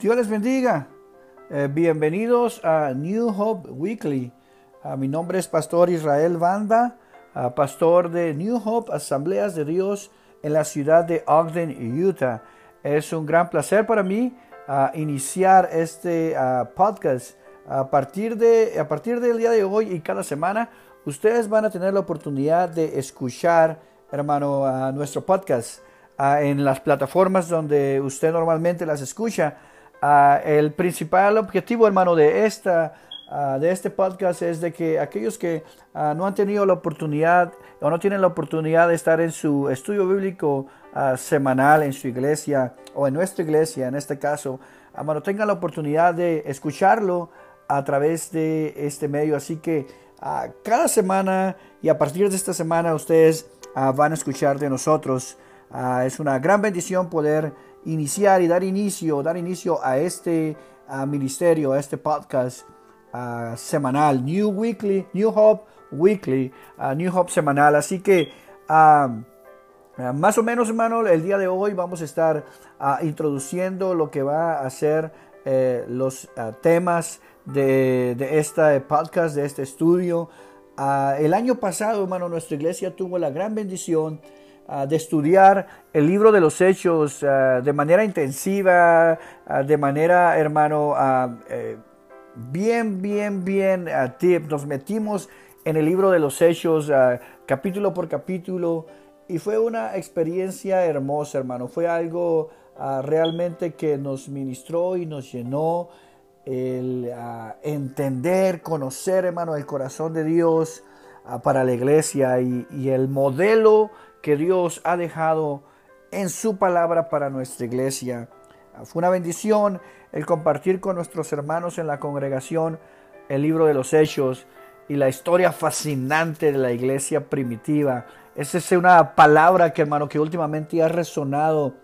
Dios les bendiga. Eh, bienvenidos a New Hope Weekly. Ah, mi nombre es Pastor Israel Banda, ah, pastor de New Hope Asambleas de Dios en la ciudad de Ogden, Utah. Es un gran placer para mí ah, iniciar este podcast. A partir, de, a partir del día de hoy y cada semana, ustedes van a tener la oportunidad de escuchar, hermano, nuestro podcast en las plataformas donde usted normalmente las escucha. Ah, el principal objetivo, hermano, de, esta, ah, de este podcast es de que aquellos que ah, no han tenido la oportunidad o no tienen la oportunidad de estar en su estudio bíblico semanal en su iglesia o en nuestra iglesia, en este caso, hermano, tengan la oportunidad de escucharlo a través de este medio. Así que cada semana y a partir de esta semana ustedes van a escuchar de nosotros. es una gran bendición poder iniciar y dar inicio, dar inicio a este ministerio, a este podcast semanal, New Weekly, New Hope Weekly, New Hope semanal. Así que más o menos, hermano, el día de hoy vamos a estar introduciendo lo que va a ser eh, los temas de, de este podcast, de este estudio. el año pasado, hermano, nuestra iglesia tuvo la gran bendición Ah, de estudiar el libro de los hechos ah, de manera intensiva, ah, de manera, hermano, eh, bien, bien, bien tip. Nos metimos en el libro de los hechos capítulo por capítulo y fue una experiencia hermosa, hermano. Fue algo realmente que nos ministró y nos llenó el entender, conocer, hermano, el corazón de Dios para la iglesia y, y el modelo que Dios ha dejado en su palabra para nuestra iglesia. Fue una bendición el compartir con nuestros hermanos en la congregación el libro de los hechos y la historia fascinante de la iglesia primitiva. Esa es una palabra que hermano que últimamente ha resonado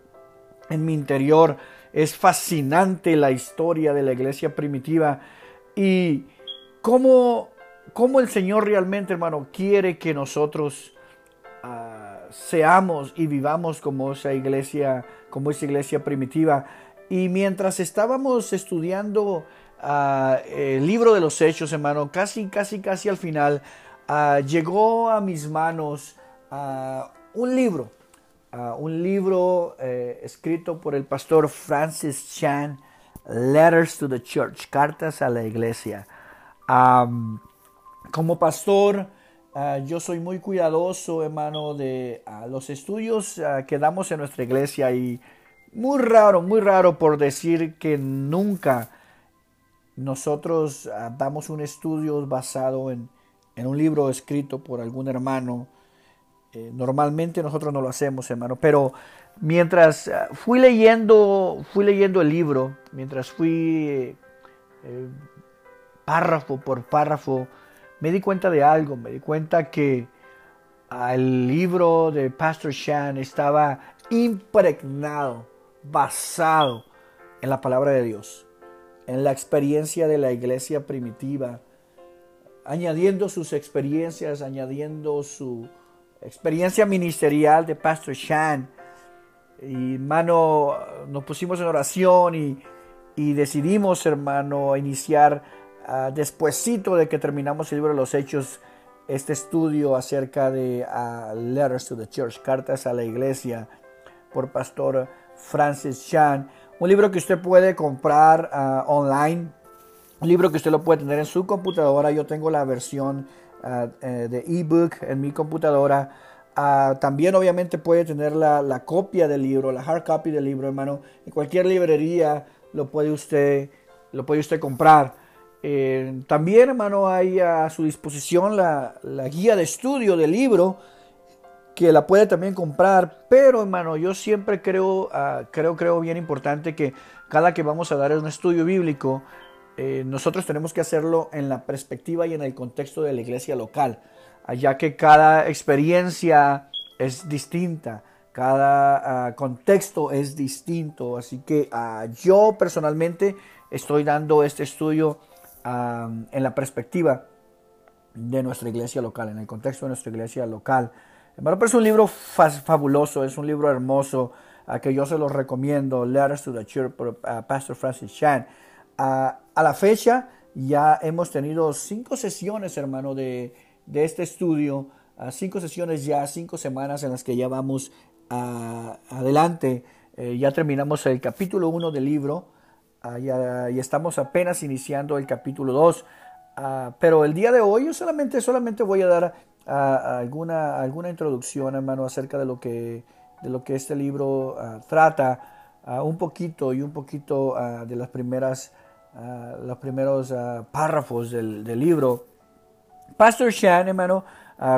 en mi interior. Es fascinante la historia de la iglesia primitiva y cómo, cómo el Señor realmente hermano quiere que nosotros seamos y vivamos como esa iglesia, como esa iglesia primitiva. Y mientras estábamos estudiando ah, el libro de los hechos, hermano, casi, casi, casi al final, ah, llegó a mis manos ah, un libro, un libro eh, escrito por el pastor Francis Chan, Letters to the Church, Cartas a la Iglesia. como pastor, Ah, yo soy muy cuidadoso, hermano, de ah, los estudios ah, que damos en nuestra iglesia y muy raro, muy raro por decir que nunca nosotros damos un estudio basado en, un libro escrito por algún hermano. Eh, normalmente nosotros no lo hacemos, hermano, pero mientras fui leyendo, fui leyendo el libro, mientras fui eh, eh, párrafo por párrafo, me di cuenta de algo, me di cuenta que el libro de Pastor Shan estaba impregnado, basado en la palabra de Dios, en la experiencia de la iglesia primitiva, añadiendo sus experiencias, añadiendo su experiencia ministerial de Pastor Shan. Y hermano, nos pusimos en oración y, y decidimos, hermano, iniciar uh, de que terminamos el libro de los Hechos, este estudio acerca de uh, Letters to the Church, Cartas a la Iglesia, por Pastor Francis Chan. Un libro que usted puede comprar uh, online, un libro que usted lo puede tener en su computadora. Yo tengo la versión eh, de ebook en mi computadora. también obviamente puede tener la, la, copia del libro, la hard copy del libro, hermano. En cualquier librería lo puede usted, lo puede usted comprar. Eh, también, hermano, hay a su disposición la, guía de estudio del libro, que la puede también comprar. Pero, hermano, yo siempre creo, ah, creo, creo bien importante que cada que vamos a dar un estudio bíblico, eh, nosotros tenemos que hacerlo en la perspectiva y en el contexto de la iglesia local, ya que cada experiencia es distinta, cada ah, contexto es distinto. Así que ah, yo personalmente estoy dando este estudio en la perspectiva de nuestra iglesia local, en el contexto de nuestra iglesia local. Hermano, pero es un libro fabuloso, es un libro hermoso. que yo se los recomiendo, Letters to the Church por Pastor Francis Chan. a la fecha ya hemos tenido cinco sesiones, hermano, de, de este estudio, cinco sesiones ya, cinco semanas en las que ya vamos adelante. Eh, ya terminamos el capítulo 1 del libro y estamos apenas iniciando el capítulo 2. Ah, pero el día de hoy yo solamente, solamente voy a dar alguna, alguna introducción, hermano, acerca de lo que, de lo que este libro ah, trata, ah, un poquito y un poquito de las primeras, los primeros párrafos del, del, libro. Pastor Shan, hermano,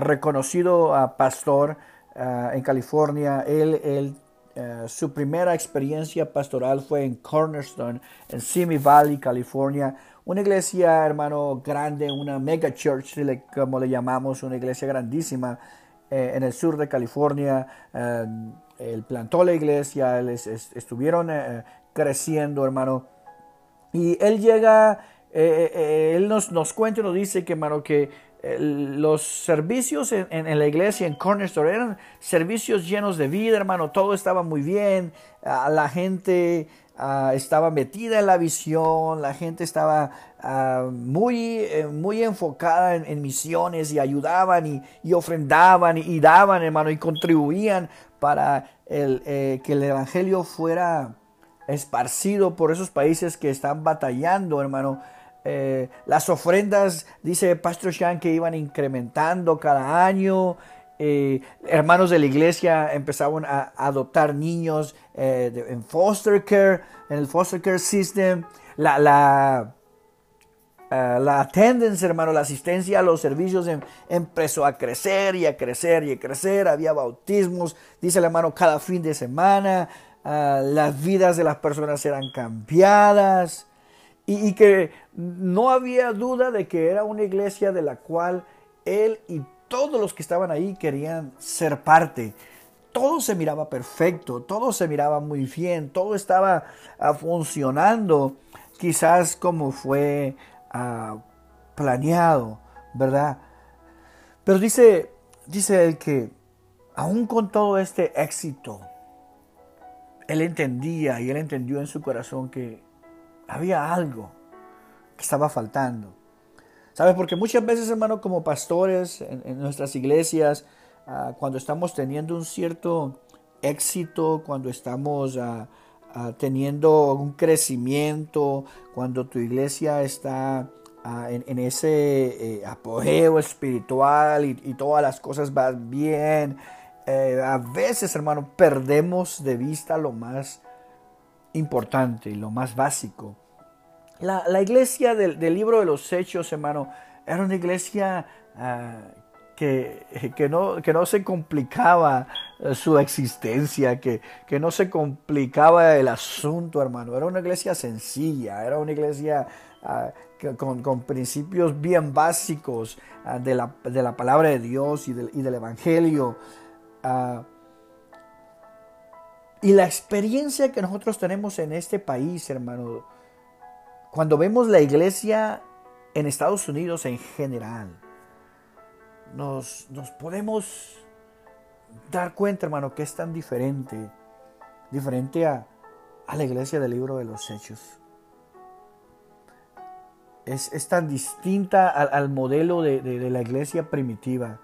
reconocido pastor en California, él, él su primera experiencia pastoral fue en Cornerstone, en Simi Valley, California, una iglesia, hermano, grande, una mega church, como le llamamos, una iglesia grandísima eh, en el sur de California. Eh, él plantó la iglesia, estuvieron eh, creciendo, hermano. Y él llega, él nos, nos cuenta y nos dice que, hermano, que los servicios en, la iglesia, en Cornerstone, eran servicios llenos de vida, hermano. Todo estaba muy bien. la gente Ah, estaba metida en la visión, la gente estaba ah, muy, eh, muy enfocada en, misiones y ayudaban y, ofrendaban y, daban, hermano, y contribuían para el, eh, que el Evangelio fuera esparcido por esos países que están batallando, hermano. Eh, las ofrendas, dice Pastor Shan, que iban incrementando cada año. Eh, hermanos de la iglesia empezaban a adoptar niños eh, en foster care, en el foster care system. La, la, la attendance, hermano, la asistencia a los servicios em, empezó a crecer y a crecer y a crecer. Había bautismos, dice el hermano, cada fin de semana. las vidas de las personas eran cambiadas. Y, que no había duda de que era una iglesia de la cual él y todos los que estaban ahí querían ser parte. Todo se miraba perfecto, todo se miraba muy bien, todo estaba ah, funcionando quizás como fue ah, planeado, ¿verdad? Pero dice, dice él que aún con todo este éxito, él entendía y él entendió en su corazón que había algo que estaba faltando. ¿Sabes? Porque muchas veces, hermano, como pastores en, nuestras iglesias, ah, cuando estamos teniendo un cierto éxito, cuando estamos ah, ah, teniendo un crecimiento, cuando tu iglesia está en, ese eh, apogeo espiritual y, todas las cosas van bien, eh, a veces, hermano, perdemos de vista lo más importante y lo más básico la, iglesia del, libro de los Hechos, hermano, era una iglesia ah, que, no, que, no, se complicaba eh, su existencia, que, que, no se complicaba el asunto, hermano. Era una iglesia sencilla, era una iglesia ah, con, principios bien básicos ah, de, la, palabra de Dios y del, y del Evangelio. Y la experiencia que nosotros tenemos en este país, hermano, cuando vemos la iglesia en Estados Unidos en general, nos, podemos dar cuenta, hermano, que es tan diferente, diferente a, la iglesia del libro de los Hechos. Es, tan distinta al, modelo de, la iglesia primitiva.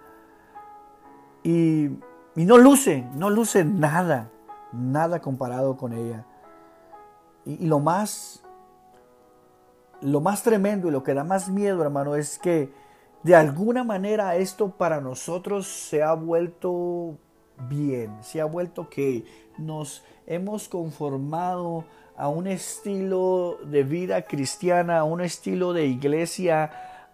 Y, no luce, no luce nada, nada comparado con ella. y lo más lo más tremendo y lo que da más miedo, hermano, es que de alguna manera esto para nosotros se ha vuelto bien, se ha vuelto que nos hemos conformado a un estilo de vida cristiana, a un estilo de iglesia,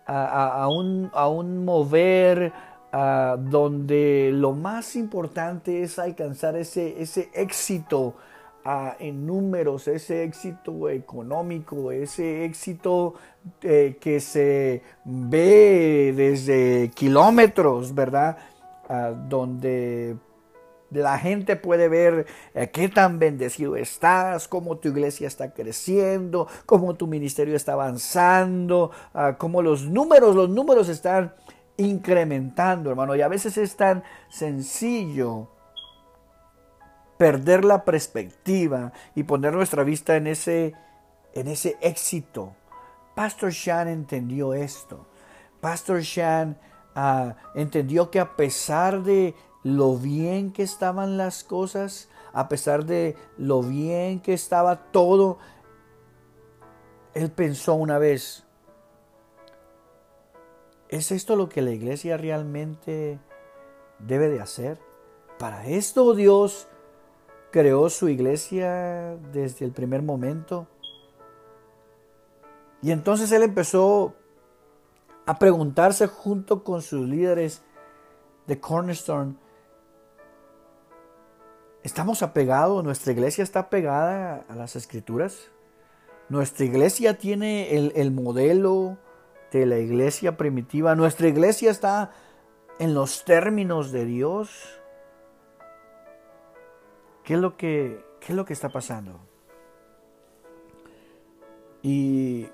a, un, a un, mover donde lo más importante es alcanzar ese, ese éxito en números, ese éxito económico, ese éxito eh, que se ve desde kilómetros, ¿verdad? donde la gente puede ver eh, qué tan bendecido estás, cómo tu iglesia está creciendo, cómo tu ministerio está avanzando, cómo los números, los números están incrementando, hermano. Y a veces es tan sencillo perder la perspectiva y poner nuestra vista en ese, en ese éxito. Pastor Shan entendió esto. Pastor Shan ah, entendió que a pesar de lo bien que estaban las cosas, a pesar de lo bien que estaba todo, él pensó una vez, ¿es esto lo que la iglesia realmente debe de hacer? Para esto Dios creó su iglesia desde el primer momento. Y entonces él empezó a preguntarse junto con sus líderes de Cornerstone, ¿estamos apegados? ¿Nuestra iglesia está pegada a las escrituras? ¿Nuestra iglesia tiene el, el modelo de la iglesia primitiva? ¿Nuestra iglesia está en los términos de Dios? ¿Qué es lo que, qué es lo que está pasando? Y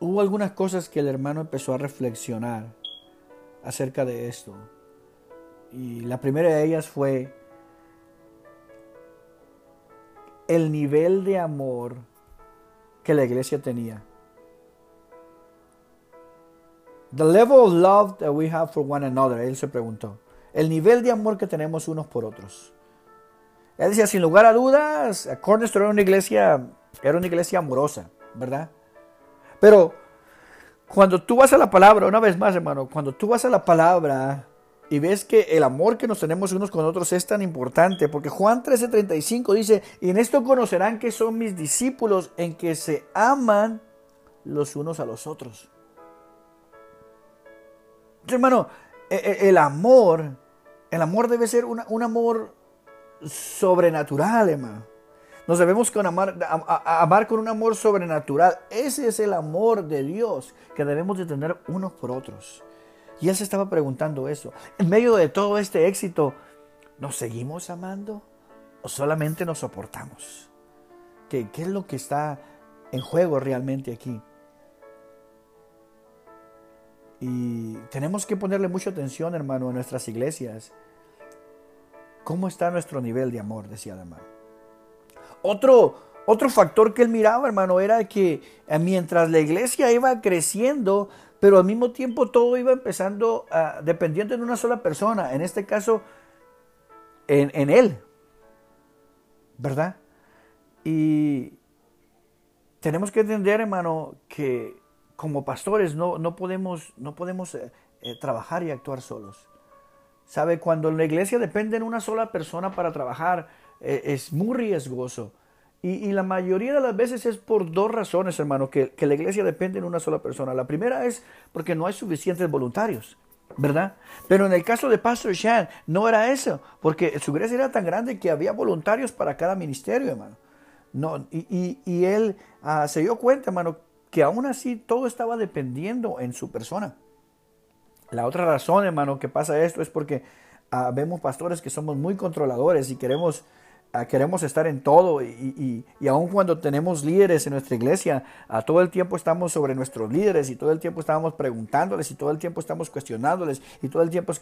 hubo algunas cosas que el hermano empezó a reflexionar acerca de esto. Y la primera de ellas fue el nivel de amor que la iglesia tenía. The level of love that we have for one another, él se. El nivel de amor que tenemos unos por otros. Él decía, sin lugar a dudas, Cornerstone era una iglesia, era una iglesia amorosa, ¿verdad? Pero cuando tú vas a la palabra, una vez más, hermano, cuando tú vas a la palabra y ves que el amor que nos tenemos unos con otros es tan importante, porque Juan 13:35 dice, y en esto conocerán que son mis discípulos en que se aman los unos a los otros. Hermano, e, e, el amor, el amor debe ser un amor sobrenatural, hermano. Nos debemos con amar, amar con un amor sobrenatural. Ese es el amor de Dios que debemos de tener unos por otros. Y él se estaba preguntando eso. En medio de todo este éxito, ¿nos seguimos amando o solamente nos soportamos? ¿Qué, qué es lo que está en juego realmente aquí? Y tenemos que ponerle mucha atención, hermano, en nuestras iglesias ¿Cómo está nuestro nivel de amor? Decía hermano. Otro, otro factor que él miraba, hermano, era que eh, mientras la iglesia iba creciendo, pero al mismo tiempo todo iba empezando a, dependiendo de una sola persona, en este caso, en, en él. ¿Verdad? Y tenemos que entender, hermano, que como pastores no, no podemos, no podemos eh, eh, trabajar y actuar solos. ¿Sabe? Cuando la iglesia depende de una sola persona para trabajar, eh, es muy riesgoso. Y, la mayoría de las veces es por dos razones, hermano, que, que, la iglesia depende de una sola persona. La primera es porque no hay suficientes voluntarios, ¿verdad? Pero en el caso de Pastor Shan, no era eso, porque su iglesia era tan grande que había voluntarios para cada ministerio, hermano. No, y, y, él ah, se dio cuenta, hermano, que aún así todo estaba dependiendo en su persona. La otra razón, hermano, que pasa esto es porque ah, vemos pastores que somos muy controladores y queremos, ah, queremos estar en todo y, y, aun cuando tenemos líderes en nuestra iglesia, ah, todo el tiempo estamos sobre nuestros líderes y todo el tiempo estamos preguntándoles y todo el tiempo estamos cuestionándoles y todo el tiempo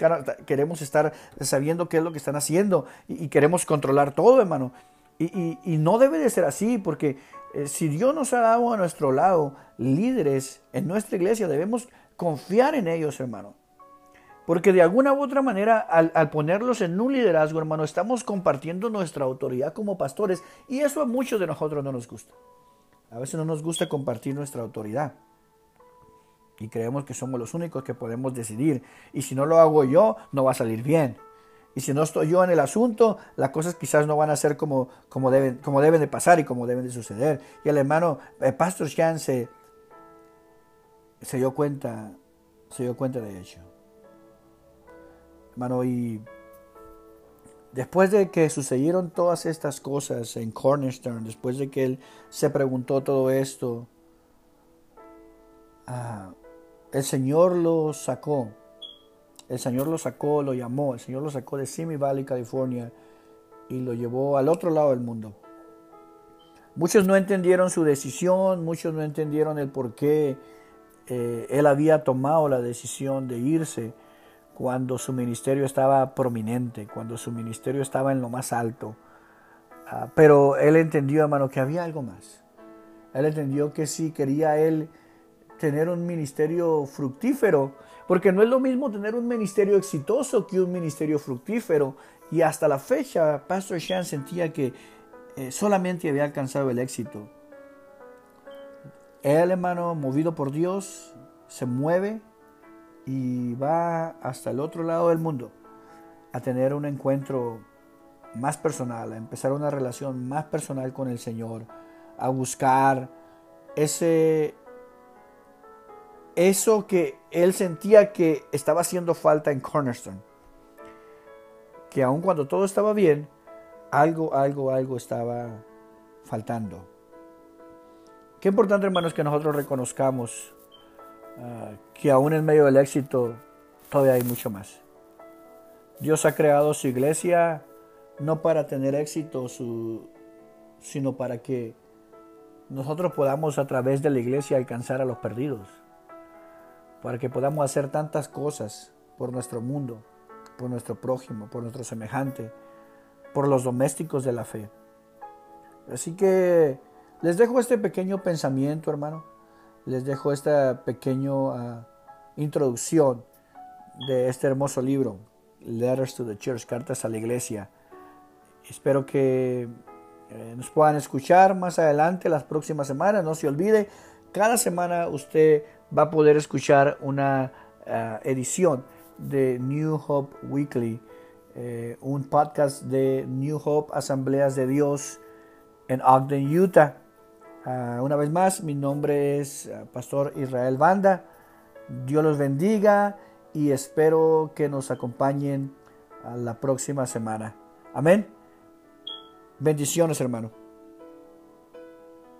queremos estar sabiendo qué es lo que están haciendo y, queremos controlar todo, hermano. Y, no debe de ser así porque eh, si Dios nos ha dado a nuestro lado líderes en nuestra iglesia, debemos confiar en ellos, hermano. Porque de alguna u otra manera, al, ponerlos en un liderazgo, hermano, estamos compartiendo nuestra autoridad como pastores y eso a muchos de nosotros no nos gusta. A veces no nos gusta compartir nuestra autoridad y creemos que somos los únicos que podemos decidir. Y si no lo hago yo, no va a salir bien. Y si no estoy yo en el asunto, las cosas quizás no van a ser como, como, deben, como deben de pasar y como deben de suceder. Y el hermano, el pastor Shan se, se dio cuenta, se dio cuenta de ello. Hermano, y después de que sucedieron todas estas cosas en Cornerstone, después de que él se preguntó todo esto, ah, el Señor lo sacó. El Señor lo sacó, lo llamó. El Señor lo sacó de Simi Valley, California, y lo llevó al otro lado del mundo. Muchos no entendieron su decisión, muchos no entendieron el por qué eh, él había tomado la decisión de irse cuando su ministerio estaba prominente, cuando su ministerio estaba en lo más alto, Ah, pero él entendió, hermano, que había algo más. Él entendió que si quería él tener un ministerio fructífero, porque no es lo mismo tener un ministerio exitoso que un ministerio fructífero. Y hasta la fecha, Pastor Shan sentía que eh, solamente había alcanzado el éxito. Él, hermano, movido por Dios, se mueve y va hasta el otro lado del mundo a tener un encuentro más personal, a empezar una relación más personal con el Señor, a buscar ese eso que él sentía que estaba haciendo falta en Cornerstone. Que aun cuando todo estaba bien, algo, algo, algo estaba faltando. Qué importante, hermanos, que nosotros reconozcamos ah, que aún en medio del éxito todavía hay mucho más. Dios ha creado su iglesia no para tener éxito, sino para que nosotros podamos a través de la iglesia alcanzar a los perdidos. Para que podamos hacer tantas cosas por nuestro mundo, por nuestro prójimo, por nuestro semejante, por los domésticos de la fe. Así que les dejo este pequeño pensamiento, hermano. Les dejo esta pequeña ah, introducción de este hermoso libro, Letters to the Church, Cartas a la Iglesia. Espero que eh, nos puedan escuchar más adelante, las próximas semanas. No se olvide, cada semana usted va a poder escuchar una ah, edición de New Hope Weekly, eh, un podcast de New Hope Asambleas de Dios en Ogden, Utah. Ah, una vez más, mi nombre es ah, Pastor Israel Banda. Dios los bendiga y espero que nos acompañen a la próxima semana. Amén. Bendiciones, hermano.